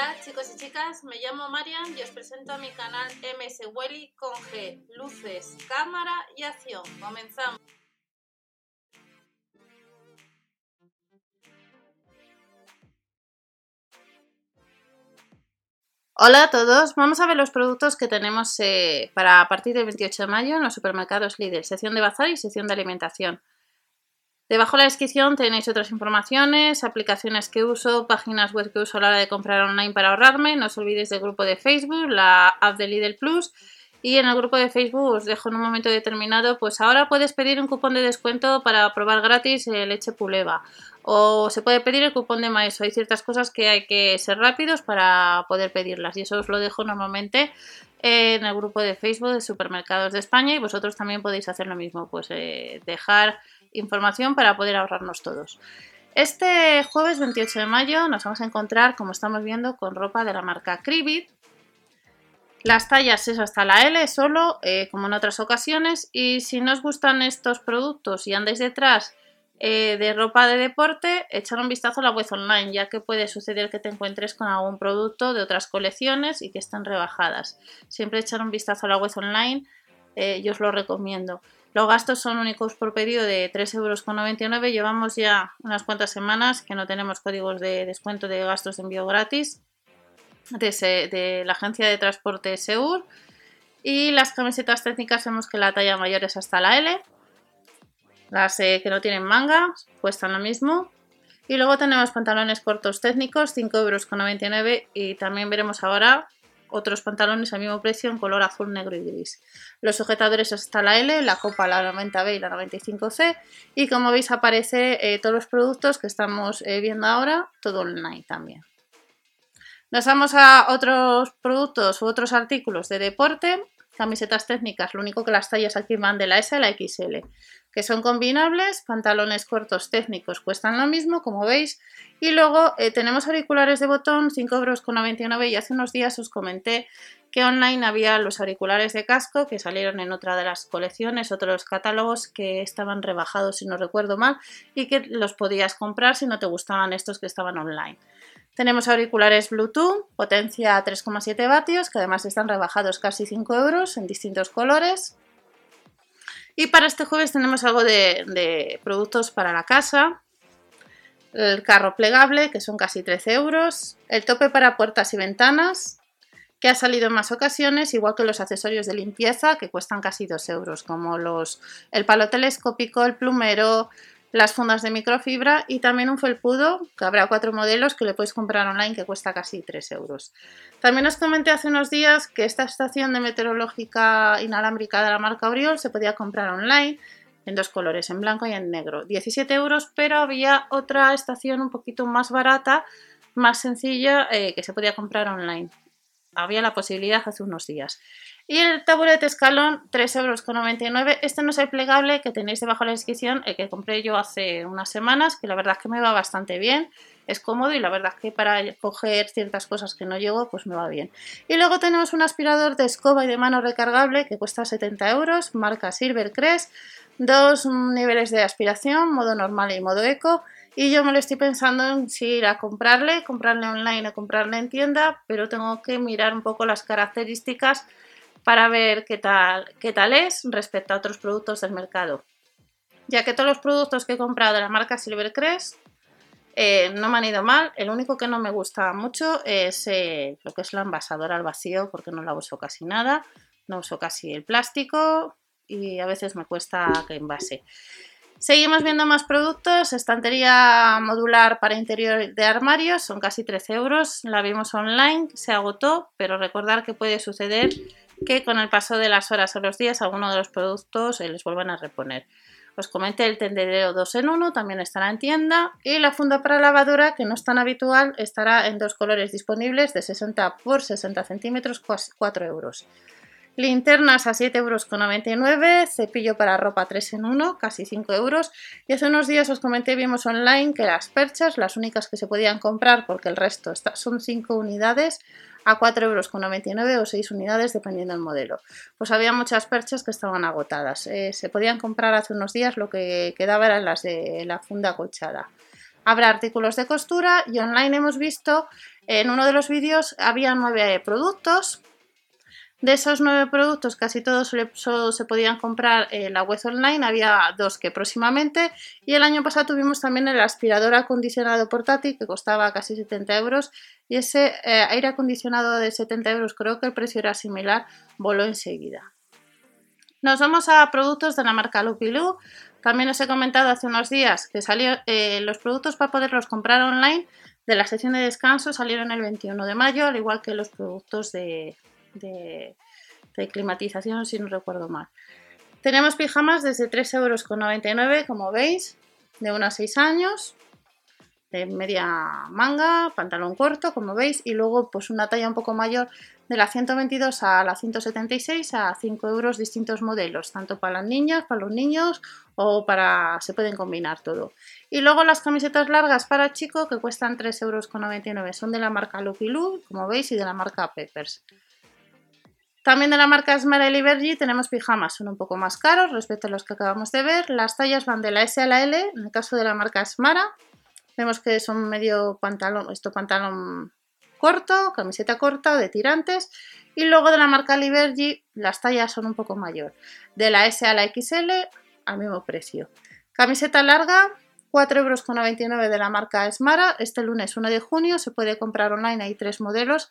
Hola chicos y chicas, me llamo Marian y os presento a mi canal MS Welly con G, luces, cámara y acción. Comenzamos. Hola a todos, vamos a ver los productos que tenemos eh, para a partir del 28 de mayo en los supermercados Lidl, sección de bazar y sección de alimentación. Debajo de la descripción tenéis otras informaciones, aplicaciones que uso, páginas web que uso a la hora de comprar online para ahorrarme. No os olvidéis del grupo de Facebook, la app de Lidl Plus. Y en el grupo de Facebook os dejo en un momento determinado, pues ahora puedes pedir un cupón de descuento para probar gratis leche puleva. O se puede pedir el cupón de maíz. Hay ciertas cosas que hay que ser rápidos para poder pedirlas. Y eso os lo dejo normalmente en el grupo de Facebook de Supermercados de España. Y vosotros también podéis hacer lo mismo. Pues eh, dejar información para poder ahorrarnos todos. Este jueves 28 de mayo nos vamos a encontrar, como estamos viendo, con ropa de la marca Cribit. Las tallas es hasta la L solo, eh, como en otras ocasiones. Y si no os gustan estos productos y andáis detrás eh, de ropa de deporte, echar un vistazo a la web online, ya que puede suceder que te encuentres con algún producto de otras colecciones y que están rebajadas. Siempre echar un vistazo a la web online, eh, yo os lo recomiendo. Los gastos son únicos por pedido de 3,99 euros. Llevamos ya unas cuantas semanas que no tenemos códigos de descuento de gastos de envío gratis de, la agencia de transporte SEUR. Y las camisetas técnicas vemos que la talla mayor es hasta la L. Las eh, que no tienen manga cuestan lo mismo. Y luego tenemos pantalones cortos técnicos, 5,99 euros. Y también veremos ahora otros pantalones al mismo precio en color azul, negro y gris. Los sujetadores hasta la L, la copa la 90B y la 95C y como veis aparece eh, todos los productos que estamos eh, viendo ahora, todo online también. Nos vamos a otros productos u otros artículos de deporte camisetas técnicas, lo único que las tallas aquí van de la S a la XL, que son combinables, pantalones cortos técnicos cuestan lo mismo, como veis, y luego eh, tenemos auriculares de botón, 5,99 euros y hace unos días os comenté que online había los auriculares de casco que salieron en otra de las colecciones, otros catálogos que estaban rebajados si no recuerdo mal y que los podías comprar si no te gustaban estos que estaban online. Tenemos auriculares Bluetooth, potencia 3,7 vatios, que además están rebajados casi 5 euros en distintos colores. Y para este jueves tenemos algo de, productos para la casa. El carro plegable, que son casi 13 euros. El tope para puertas y ventanas, que ha salido en más ocasiones, igual que los accesorios de limpieza, que cuestan casi 2 euros, como los, el palo telescópico, el plumero, las fundas de microfibra y también un felpudo, que habrá cuatro modelos que le podéis comprar online que cuesta casi 3 euros. También os comenté hace unos días que esta estación de meteorológica inalámbrica de la marca Oriol se podía comprar online en dos colores, en blanco y en negro. 17 euros, pero había otra estación un poquito más barata, más sencilla, eh, que se podía comprar online. Había la posibilidad hace unos días. Y el taburete escalón, 3,99 euros. Este no es el plegable que tenéis debajo de la descripción, el que compré yo hace unas semanas, que la verdad es que me va bastante bien. Es cómodo y la verdad es que para coger ciertas cosas que no llego, pues me va bien. Y luego tenemos un aspirador de escoba y de mano recargable que cuesta 70 euros, marca Silvercrest. Dos niveles de aspiración, modo normal y modo eco. Y yo me lo estoy pensando en si ir a comprarle, comprarle online o comprarle en tienda, pero tengo que mirar un poco las características para ver qué tal, qué tal es respecto a otros productos del mercado. Ya que todos los productos que he comprado de la marca Silvercrest eh, no me han ido mal. El único que no me gusta mucho es eh, lo que es la envasadora al vacío, porque no la uso casi nada. No uso casi el plástico y a veces me cuesta que envase. Seguimos viendo más productos. Estantería modular para interior de armarios, son casi 13 euros. La vimos online, se agotó, pero recordar que puede suceder que con el paso de las horas o los días algunos de los productos se les vuelvan a reponer. Os comenté el tendedero 2 en 1, también estará en tienda. Y la funda para lavadora, que no es tan habitual, estará en dos colores disponibles de 60 por 60 centímetros, 4 euros. Linternas a 7,99 euros, cepillo para ropa 3 en 1, casi 5 euros. Y hace unos días os comenté, vimos online que las perchas, las únicas que se podían comprar porque el resto son 5 unidades, a 4,99 euros o 6 unidades dependiendo del modelo. Pues había muchas perchas que estaban agotadas. Eh, se podían comprar hace unos días, lo que quedaba eran las de la funda colchada. Habrá artículos de costura y online hemos visto En uno de los vídeos había nueve productos. De esos nueve productos, casi todos solo se podían comprar en la web online. Había dos que próximamente. Y el año pasado tuvimos también el aspirador acondicionado portátil que costaba casi 70 euros. Y ese eh, aire acondicionado de 70 euros, creo que el precio era similar, voló enseguida. Nos vamos a productos de la marca Lupilú. También os he comentado hace unos días que salió, eh, los productos para poderlos comprar online de la sección de descanso salieron el 21 de mayo, al igual que los productos de, de, climatización, si no recuerdo mal. Tenemos pijamas desde 3,99 euros, como veis, de 1 a 6 años, de media manga, pantalón corto, como veis, y luego pues una talla un poco mayor de la 122 a la 176 a 5 euros distintos modelos, tanto para las niñas, para los niños o para... se pueden combinar todo. Y luego las camisetas largas para chico que cuestan 3,99 euros, son de la marca Lucky Lu, como veis, y de la marca Peppers. También de la marca Smara y tenemos pijamas, son un poco más caros respecto a los que acabamos de ver. Las tallas van de la S a la L, en el caso de la marca Smara. Vemos que son medio pantalón, esto pantalón corto, camiseta corta de tirantes. Y luego de la marca Liberty las tallas son un poco mayor. De la S a la XL al mismo precio. Camiseta larga, 4,99 euros de la marca Smara. Este lunes 1 de junio se puede comprar online, hay tres modelos.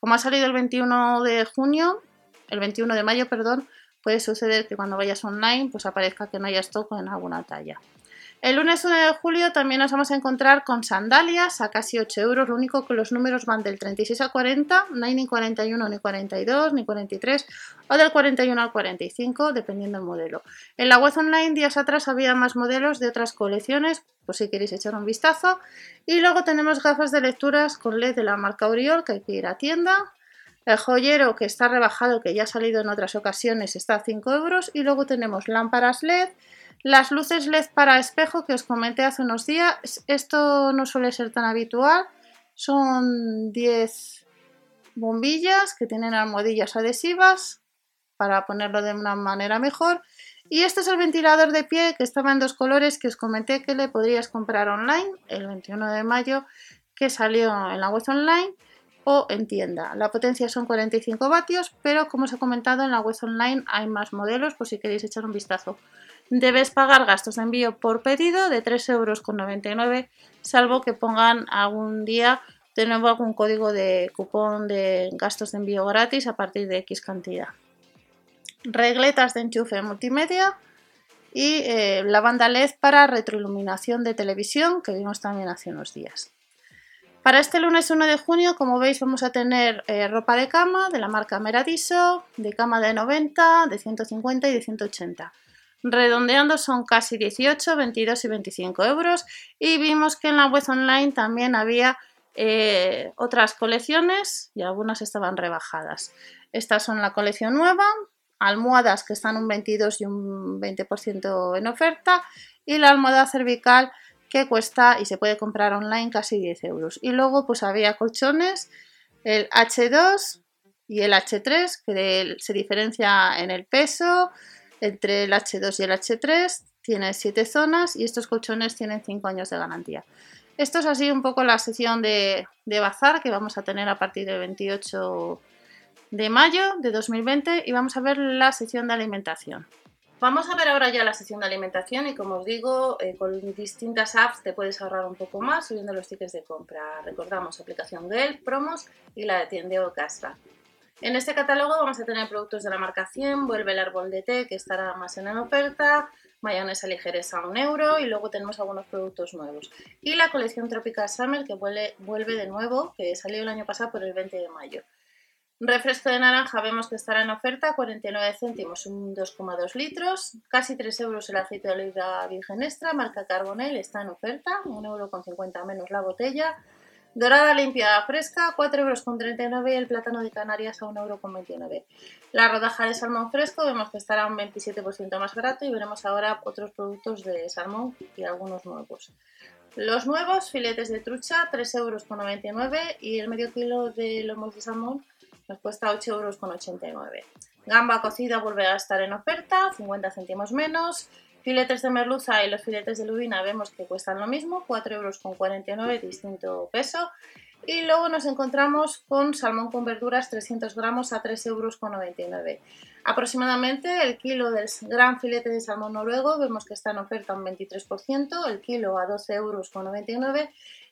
Como ha salido el 21 de junio, el 21 de mayo, perdón, puede suceder que cuando vayas online pues aparezca que no haya stock en alguna talla. El lunes 1 de julio también nos vamos a encontrar con sandalias a casi 8 euros, lo único que los números van del 36 al 40, no hay ni 41, ni 42, ni 43 o del 41 al 45, dependiendo del modelo. En la web online días atrás había más modelos de otras colecciones, por si queréis echar un vistazo. Y luego tenemos gafas de lecturas con LED de la marca Oriol, que hay que ir a tienda. El joyero que está rebajado, que ya ha salido en otras ocasiones, está a 5 euros. Y luego tenemos lámparas LED, las luces LED para espejo que os comenté hace unos días. Esto no suele ser tan habitual. Son 10 bombillas que tienen almohadillas adhesivas para ponerlo de una manera mejor. Y este es el ventilador de pie que estaba en dos colores que os comenté que le podrías comprar online el 21 de mayo que salió en la web online o en tienda. La potencia son 45 vatios, pero como os he comentado en la web online hay más modelos por si queréis echar un vistazo. Debes pagar gastos de envío por pedido de 3,99 euros, salvo que pongan algún día de nuevo algún código de cupón de gastos de envío gratis a partir de X cantidad. Regletas de enchufe multimedia y eh, la banda LED para retroiluminación de televisión que vimos también hace unos días. Para este lunes 1 de junio, como veis, vamos a tener eh, ropa de cama de la marca Meradiso, de cama de 90, de 150 y de 180. Redondeando son casi 18, 22 y 25 euros. Y vimos que en la web online también había eh, otras colecciones y algunas estaban rebajadas. Estas son la colección nueva, almohadas que están un 22 y un 20% en oferta y la almohada cervical que cuesta y se puede comprar online casi 10 euros. Y luego pues había colchones, el H2 y el H3, que se diferencia en el peso entre el H2 y el H3, tiene 7 zonas y estos colchones tienen 5 años de garantía. Esto es así un poco la sección de, de bazar que vamos a tener a partir del 28 de mayo de 2020 y vamos a ver la sección de alimentación. Vamos a ver ahora ya la sección de alimentación y como os digo, eh, con distintas apps te puedes ahorrar un poco más subiendo los tickets de compra. Recordamos aplicación Gel, Promos y la de Tiendeo Cashback. En este catálogo vamos a tener productos de la marca 100, vuelve el árbol de té que estará más en oferta, mayonesa ligereza a un euro y luego tenemos algunos productos nuevos. Y la colección Tropical Summer que vuelve, de nuevo, que salió el año pasado por el 20 de mayo. Refresco de naranja vemos que estará en oferta, 49 céntimos, un 2,2 litros, casi 3 euros el aceite de oliva virgen extra, marca Carbonel, está en oferta, 1,50 euro menos la botella. Dorada limpia fresca, 4,39 euros y el plátano de Canarias a 1,29 euro. La rodaja de salmón fresco vemos que estará un 27% más barato y veremos ahora otros productos de salmón y algunos nuevos. Los nuevos filetes de trucha, 3,99 euros y el medio kilo de lomos de salmón nos cuesta 8,89 euros. Gamba cocida vuelve a estar en oferta, 50 céntimos menos. Filetes de merluza y los filetes de lubina vemos que cuestan lo mismo, 4,49 euros, distinto peso. Y luego nos encontramos con salmón con verduras 300 gramos a 3,99 euros. Aproximadamente el kilo del gran filete de salmón noruego vemos que está en oferta un 23%, el kilo a 12,99 euros.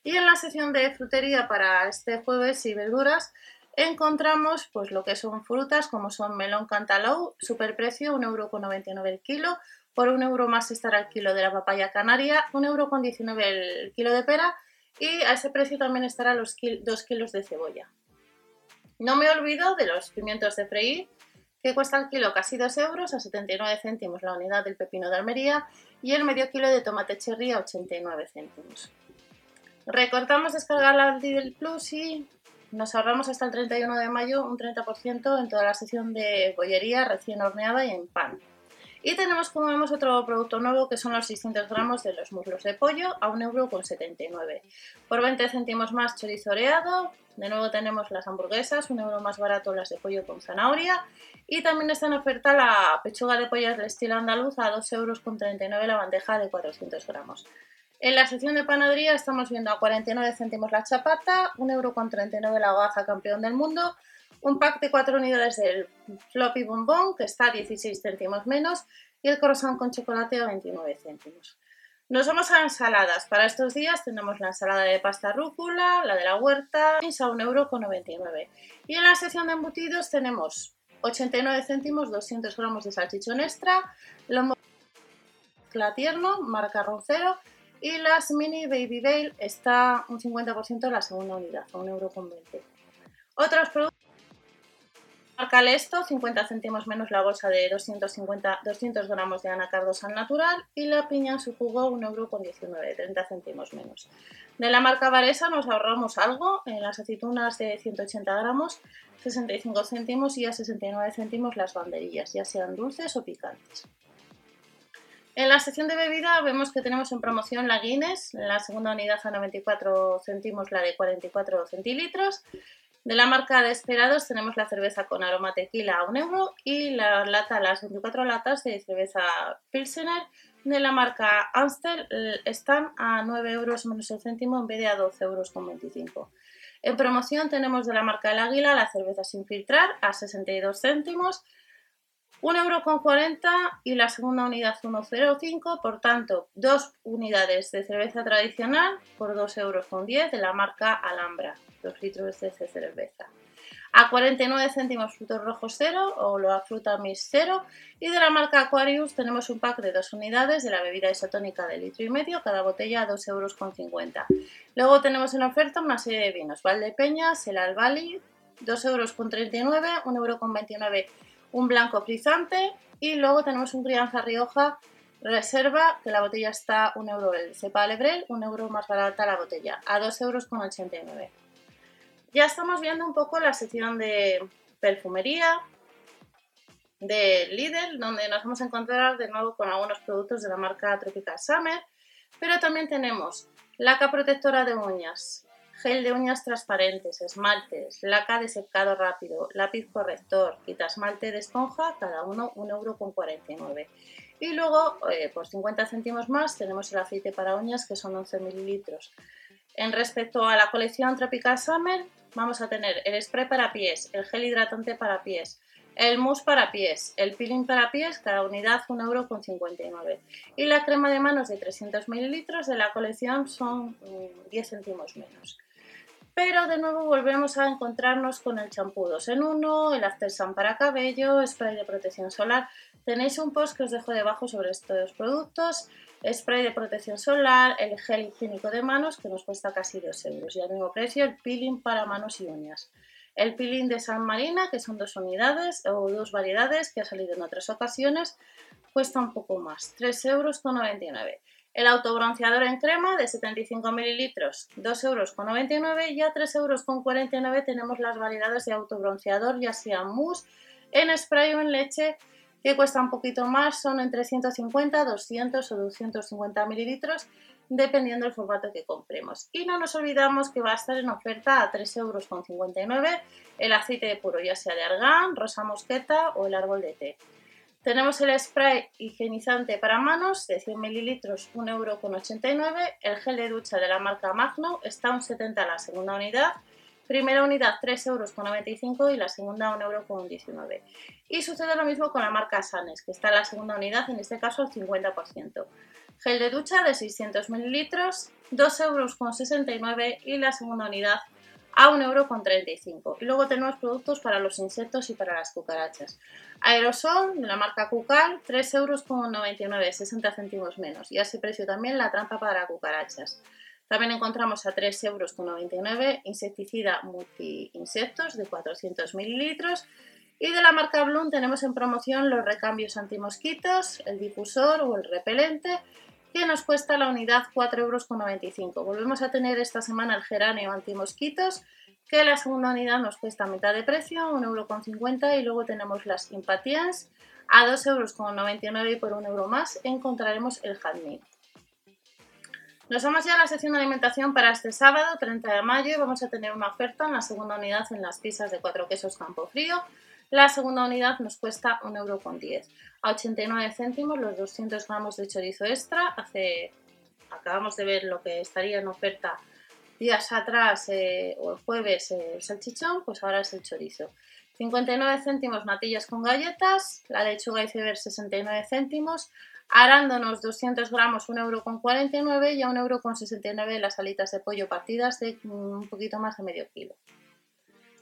Y en la sección de frutería para este jueves y verduras encontramos pues lo que son frutas como son melón cantalou, superprecio 1,99 euro el kilo, por un euro más estará el kilo de la papaya canaria, 1,19 euro el kilo de pera y a ese precio también estará los 2 kilos de cebolla. No me olvido de los pimientos de freír, que cuesta el kilo casi 2 euros, a 79 céntimos la unidad del pepino de Almería y el medio kilo de tomate cherry a 89 céntimos. Recortamos descargar la Lidl Plus y nos ahorramos hasta el 31 de mayo un 30% en toda la sección de bollería recién horneada y en pan. Y tenemos, como vemos, otro producto nuevo que son los 600 gramos de los muslos de pollo a 1,79€. Por 20 céntimos más chorizo oreado. De nuevo tenemos las hamburguesas, un euro más barato las de pollo con zanahoria. Y también está en oferta la pechuga de pollo del estilo andaluz a 2,39€ la bandeja de 400 gramos. En la sección de panadería estamos viendo a 49 céntimos la chapata, 1,39€ la hogaza campeón del mundo, un pack de 4 unidades del floppy bombón que está a 16 céntimos menos y el croissant con chocolate a 29 céntimos. Nos vamos a ensaladas. Para estos días tenemos la ensalada de pasta rúcula, la de la huerta, a 1,99€. Y en la sección de embutidos tenemos 89 céntimos, 200 gramos de salchichón extra, lomo tierno, marca Roncero, y las mini Baby Bale está un 50% la segunda unidad, a 1,20€. Otros productos Marca esto, 50 céntimos menos la bolsa de 250, 200 gramos de anacardos al natural y la piña su jugo 1,19€, 30 céntimos menos. De la marca Varesa nos ahorramos algo en las aceitunas de 180 gramos, 65 céntimos y a 69 céntimos las banderillas, ya sean dulces o picantes. En la sección de bebida vemos que tenemos en promoción la Guinness, la segunda unidad a 94 céntimos, la de 44 centilitros, de la marca Desperados tenemos la cerveza con aroma tequila a 1 euro y la lata, las 24 latas de cerveza Pilsener de la marca Amstel eh, están a 9 euros menos el céntimo en vez de a 12 euros con 25. En promoción tenemos de la marca El Águila la cerveza sin filtrar a 62 céntimos, 1 euro con 40 y la segunda unidad 1,05, por tanto, dos unidades de cerveza tradicional por 2 euros con 10 de la marca Alhambra. 2 litros de cerveza. A 49 céntimos frutos rojos 0 o la fruta mix 0 y de la marca Aquarius tenemos un pack de dos unidades de la bebida isotónica de litro y medio, cada botella a 2,50 euros. Luego tenemos en oferta una serie de vinos, Valdepeñas, el Albali, 2,39 euros, 1,29 euro un blanco frisante y luego tenemos un crianza Rioja Reserva, que la botella está 1 euro el cepa Lebrel, 1 euro más barata la botella, a 2,89 euros. Ya estamos viendo un poco la sección de perfumería de Lidl, donde nos vamos a encontrar de nuevo con algunos productos de la marca Tropical Summer, pero también tenemos laca protectora de uñas, gel de uñas transparentes, esmaltes, laca de secado rápido, lápiz corrector, quita esmalte de esponja, cada uno 1,49€. Y luego, eh, por 50 céntimos más, tenemos el aceite para uñas, que son 11 mililitros. En respecto a la colección Tropical Summer, vamos a tener el spray para pies, el gel hidratante para pies, el mousse para pies, el peeling para pies, cada unidad 1,59€. Y la crema de manos de 300 mililitros de la colección son 10 mm, céntimos menos. Pero de nuevo volvemos a encontrarnos con el champú 2 en 1, el After Sun para cabello, spray de protección solar. Tenéis un post que os dejo debajo sobre estos productos spray de protección solar, el gel higiénico de manos que nos cuesta casi 2 euros y al mismo precio el peeling para manos y uñas. El peeling de San Marina, que son dos unidades o dos variedades que ha salido en otras ocasiones, cuesta un poco más, 3,99 euros. El autobronceador en crema de 75 mililitros, 2,99 euros y a 3,49 euros tenemos las variedades de autobronceador, ya sea mousse, en spray o en leche, que cuesta un poquito más, son entre 150, 200 o 250 mililitros, dependiendo del formato que compremos. Y no nos olvidamos que va a estar en oferta a 3,59 euros el aceite de puro, ya sea de argán, rosa mosqueta o el árbol de té. Tenemos el spray higienizante para manos de 100 mililitros, 1,89€. El gel de ducha de la marca Magno está a un 70 la segunda unidad. Primera unidad 3,95€ y la segunda 1,19€. Y sucede lo mismo con la marca Sanes, que está en la segunda unidad, en este caso al 50%. Gel de ducha de 600 mililitros, 2,69€ y la segunda unidad a 1,35€. Y luego tenemos productos para los insectos y para las cucarachas. Aerosol de la marca Cucal, 3,99€, 60 céntimos menos. Y a ese precio también la trampa para cucarachas. También encontramos a 3,99€ insecticida multi-insectos de 400 mililitros. Y de la marca Bloom tenemos en promoción los recambios antimosquitos, el difusor o el repelente que nos cuesta la unidad 4,95 euros. Volvemos a tener esta semana el geranio antimosquitos, que la segunda unidad nos cuesta mitad de precio, 1,50 euro, y luego tenemos las Impatiens a 2,99 euros y por un euro más encontraremos el jazmín. Nos vamos ya a la sección de alimentación para este sábado, 30 de mayo, y vamos a tener una oferta en la segunda unidad en las pizzas de cuatro quesos Campo Frío, la segunda unidad nos cuesta 1,10€. A 89 céntimos los 200 gramos de chorizo extra. Hace, acabamos de ver lo que estaría en oferta días atrás eh, o el jueves eh, el salchichón, pues ahora es el chorizo. 59 céntimos natillas con galletas, la lechuga iceberg 69 céntimos, arándanos 200 gramos 1,49€ y a 1,69€ las alitas de pollo partidas de un poquito más de medio kilo.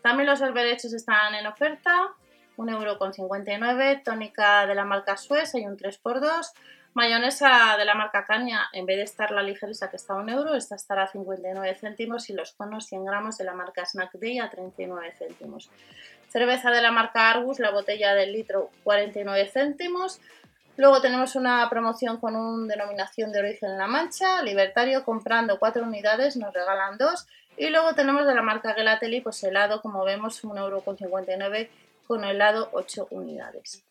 También los berberechos están en oferta, 1,59€, tónica de la marca Suez, hay un 3x2, mayonesa de la marca Caña, en vez de estar la ligereza que está a 1 euro, esta estará a 59 céntimos y los conos 100 gramos de la marca Snack Day a 39 céntimos. Cerveza de la marca Argus, la botella del litro 49 céntimos. Luego tenemos una promoción con una denominación de origen en La Mancha, Libertario, comprando 4 unidades nos regalan 2 y luego tenemos de la marca Gelateli, pues helado, como vemos, 1,59€ con helado 8 unidades.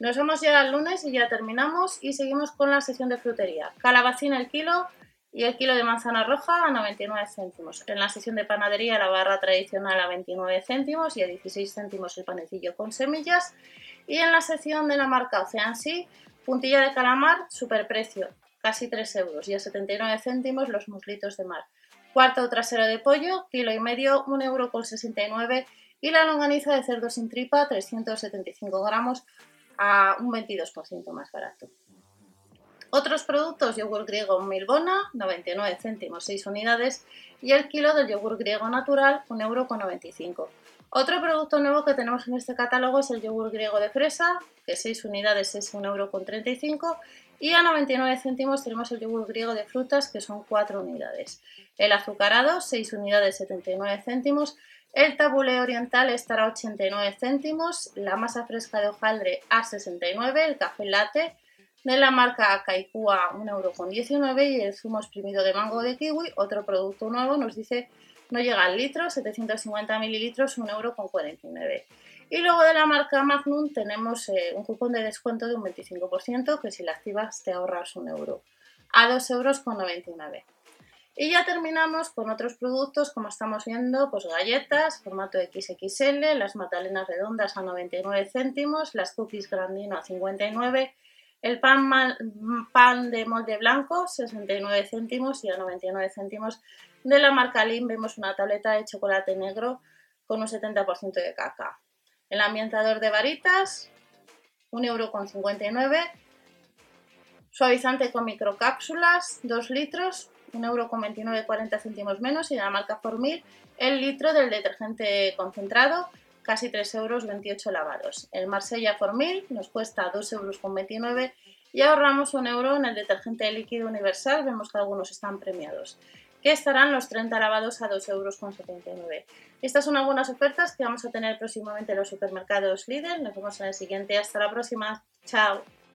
Nos vamos ya al lunes y ya terminamos y seguimos con la sección de frutería. Calabacín el kilo y el kilo de manzana roja a 99 céntimos. En la sección de panadería la barra tradicional a 29 céntimos y a 16 céntimos el panecillo con semillas. Y en la sección de la marca Ocean Sea, puntilla de calamar, superprecio, casi 3 euros y a 79 céntimos los muslitos de mar. Cuarto trasero de pollo, kilo y medio, 1,69 euro y la longaniza de cerdo sin tripa, 375 gramos, a un 22% más barato. Otros productos, yogur griego Milbona, 99 céntimos, 6 unidades, y el kilo del yogur griego natural, 1,95 euro. Otro producto nuevo que tenemos en este catálogo es el yogur griego de fresa, que 6 unidades es 1,35 euro, y a 99 céntimos tenemos el yogur griego de frutas, que son 4 unidades. El azucarado, 6 unidades 79 céntimos. El tabule oriental estará a 89 céntimos. La masa fresca de hojaldre a 69. El café latte de la marca Kaikua 1,19€ y el zumo exprimido de mango de kiwi, otro producto nuevo, nos dice no llega al litro, 750 mililitros, 1,49€. Y luego de la marca Magnum tenemos eh, un cupón de descuento de un 25% que si la activas te ahorras un euro a 2,99 euros. Y ya terminamos con otros productos, como estamos viendo, pues galletas, formato XXL, las magdalenas redondas a 99 céntimos, las cookies grandino a 59, el pan, pan de molde blanco 69 céntimos y a 99 céntimos de la marca Lim vemos una tableta de chocolate negro con un 70% de caca. El ambientador de varitas, 1,59€. Suavizante con microcápsulas, 2 litros, 1,29€, 40 céntimos menos. Y de la marca Formil, el litro del detergente concentrado, casi 3 euros, 28 lavados. El Marsella Formil nos cuesta 2,29 euros y ahorramos un euro en el detergente líquido universal. Vemos que algunos están premiados que estarán los 30 lavados a 2,79 euros. Estas son algunas ofertas que vamos a tener próximamente en los supermercados Lidl. Nos vemos en el siguiente. Hasta la próxima. Chao.